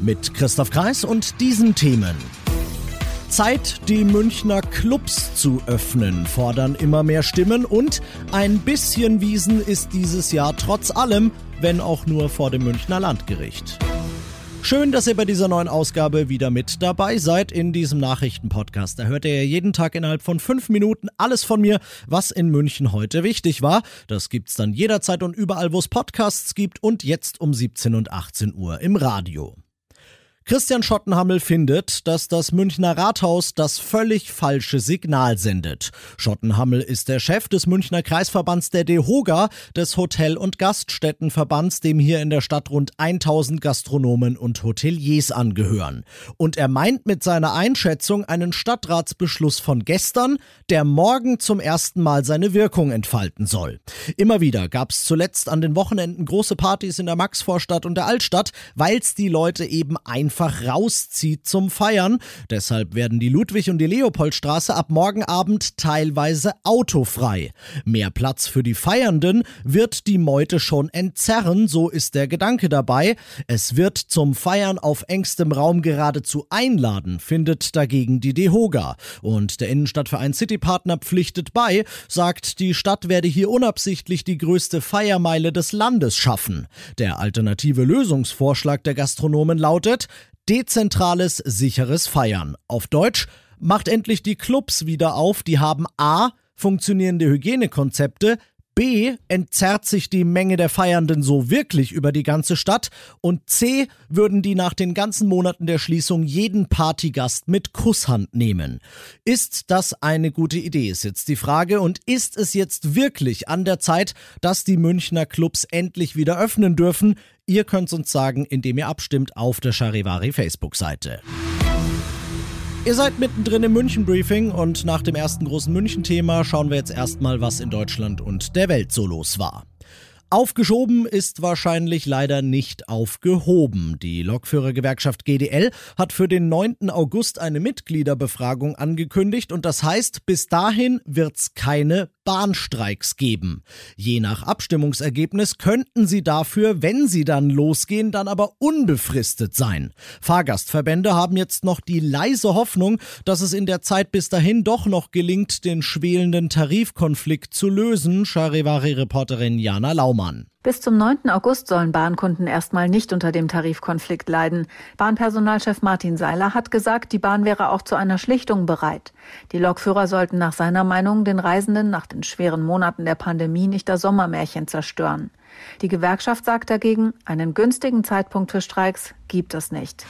Mit Christoph Kreis und diesen Themen. Zeit, die Münchner Clubs zu öffnen, fordern immer mehr Stimmen und ein bisschen Wiesen ist dieses Jahr trotz allem, wenn auch nur vor dem Münchner Landgericht. Schön, dass ihr bei dieser neuen Ausgabe wieder mit dabei seid in diesem Nachrichtenpodcast. Da hört ihr jeden Tag innerhalb von fünf Minuten alles von mir, was in München heute wichtig war. Das gibt's dann jederzeit und überall, wo es Podcasts gibt und jetzt um 17 und 18 Uhr im Radio. Christian Schottenhammel findet, dass das Münchner Rathaus das völlig falsche Signal sendet. Schottenhammel ist der Chef des Münchner Kreisverbands der DEHOGA, des Hotel- und Gaststättenverbands, dem hier in der Stadt rund 1000 Gastronomen und Hoteliers angehören. Und er meint mit seiner Einschätzung einen Stadtratsbeschluss von gestern, der morgen zum ersten Mal seine Wirkung entfalten soll. Immer wieder gab es zuletzt an den Wochenenden große Partys in der Maxvorstadt und der Altstadt, weil es die Leute eben einfach einfach rauszieht zum Feiern. Deshalb werden die Ludwig- und die Leopoldstraße ab morgen Abend teilweise autofrei. Mehr Platz für die Feiernden wird die Meute schon entzerren, so ist der Gedanke dabei. Es wird zum Feiern auf engstem Raum geradezu einladen, findet dagegen die DEHOGA. Und der Innenstadtverein Citypartner pflichtet bei, sagt, die Stadt werde hier unabsichtlich die größte Feiermeile des Landes schaffen. Der alternative Lösungsvorschlag der Gastronomen lautet, Dezentrales, sicheres Feiern. Auf Deutsch, macht endlich die Clubs wieder auf, die haben A. funktionierende Hygienekonzepte, B. entzerrt sich die Menge der Feiernden so wirklich über die ganze Stadt und C. würden die nach den ganzen Monaten der Schließung jeden Partygast mit Kusshand nehmen. Ist das eine gute Idee, ist jetzt die Frage und ist es jetzt wirklich an der Zeit, dass die Münchner Clubs endlich wieder öffnen dürfen? Ihr könnt uns sagen, indem ihr abstimmt auf der Charivari Facebook-Seite. Ihr seid mittendrin im München-Briefing und nach dem ersten großen München-Thema schauen wir jetzt erstmal, was in Deutschland und der Welt so los war. Aufgeschoben ist wahrscheinlich leider nicht aufgehoben. Die Lokführergewerkschaft GDL hat für den 9. August eine Mitgliederbefragung angekündigt und das heißt, bis dahin wird's keine Bahnstreiks geben. Je nach Abstimmungsergebnis könnten sie dafür, wenn sie dann losgehen, dann aber unbefristet sein. Fahrgastverbände haben jetzt noch die leise Hoffnung, dass es in der Zeit bis dahin doch noch gelingt, den schwelenden Tarifkonflikt zu lösen, Charivari-Reporterin Jana Laumann. Bis zum 9. August sollen Bahnkunden erstmal nicht unter dem Tarifkonflikt leiden. Bahnpersonalchef Martin Seiler hat gesagt, die Bahn wäre auch zu einer Schlichtung bereit. Die Lokführer sollten nach seiner Meinung den Reisenden nach den schweren Monaten der Pandemie nicht das Sommermärchen zerstören. Die Gewerkschaft sagt dagegen, einen günstigen Zeitpunkt für Streiks gibt es nicht.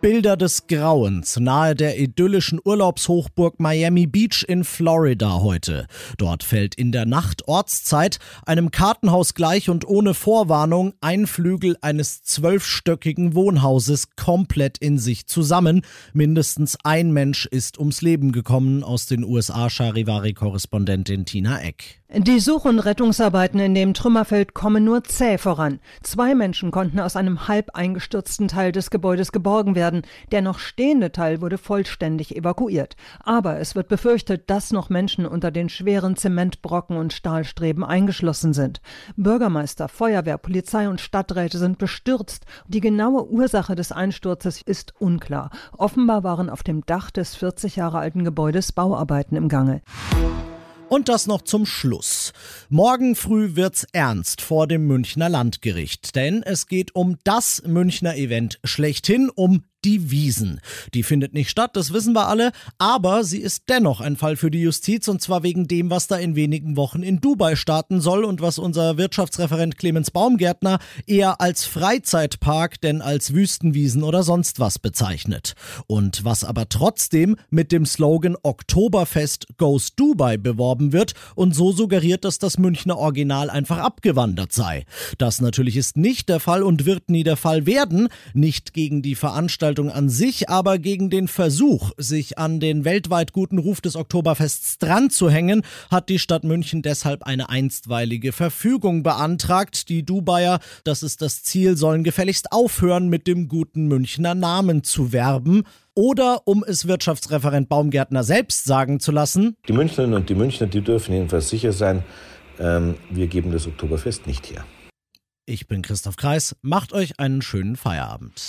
Bilder des Grauens nahe der idyllischen Urlaubshochburg Miami Beach in Florida heute. Dort fällt in der Nacht Ortszeit einem Kartenhaus gleich und ohne Vorwarnung ein Flügel eines zwölfstöckigen Wohnhauses komplett in sich zusammen. Mindestens ein Mensch ist ums Leben gekommen aus den USA Charivari-Korrespondentin Tina Eck. Die Such- und Rettungsarbeiten in dem Trümmerfeld kommen nur zäh voran. Zwei Menschen konnten aus einem halb eingestürzten Teil des Gebäudes geborgen werden. Der noch stehende Teil wurde vollständig evakuiert. Aber es wird befürchtet, dass noch Menschen unter den schweren Zementbrocken und Stahlstreben eingeschlossen sind. Bürgermeister, Feuerwehr, Polizei und Stadträte sind bestürzt. Die genaue Ursache des Einsturzes ist unklar. Offenbar waren auf dem Dach des 40 Jahre alten Gebäudes Bauarbeiten im Gange. Und das noch zum Schluss. Morgen früh wird's ernst vor dem Münchner Landgericht, denn es geht um das Münchner Event schlechthin, um die Wiesen. Die findet nicht statt, das wissen wir alle, aber sie ist dennoch ein Fall für die Justiz und zwar wegen dem, was da in wenigen Wochen in Dubai starten soll und was unser Wirtschaftsreferent Clemens Baumgärtner eher als Freizeitpark denn als Wüstenwiesen oder sonst was bezeichnet. Und was aber trotzdem mit dem Slogan Oktoberfest Goes Dubai beworben wird und so suggeriert, dass das Münchner Original einfach abgewandert sei. Das natürlich ist nicht der Fall und wird nie der Fall werden, nicht gegen die Veranstaltung Veranstaltung an sich, aber gegen den Versuch, sich an den weltweit guten Ruf des Oktoberfests dran zu hängen, hat die Stadt München deshalb eine einstweilige Verfügung beantragt. Die Dubaier, das ist das Ziel, sollen gefälligst aufhören, mit dem guten Münchner Namen zu werben. Oder um es Wirtschaftsreferent Baumgärtner selbst sagen zu lassen. Die Münchnerinnen und die Münchner, die dürfen jedenfalls sicher sein, ähm, wir geben das Oktoberfest nicht her. Ich bin Christoph Kreis. Macht euch einen schönen Feierabend.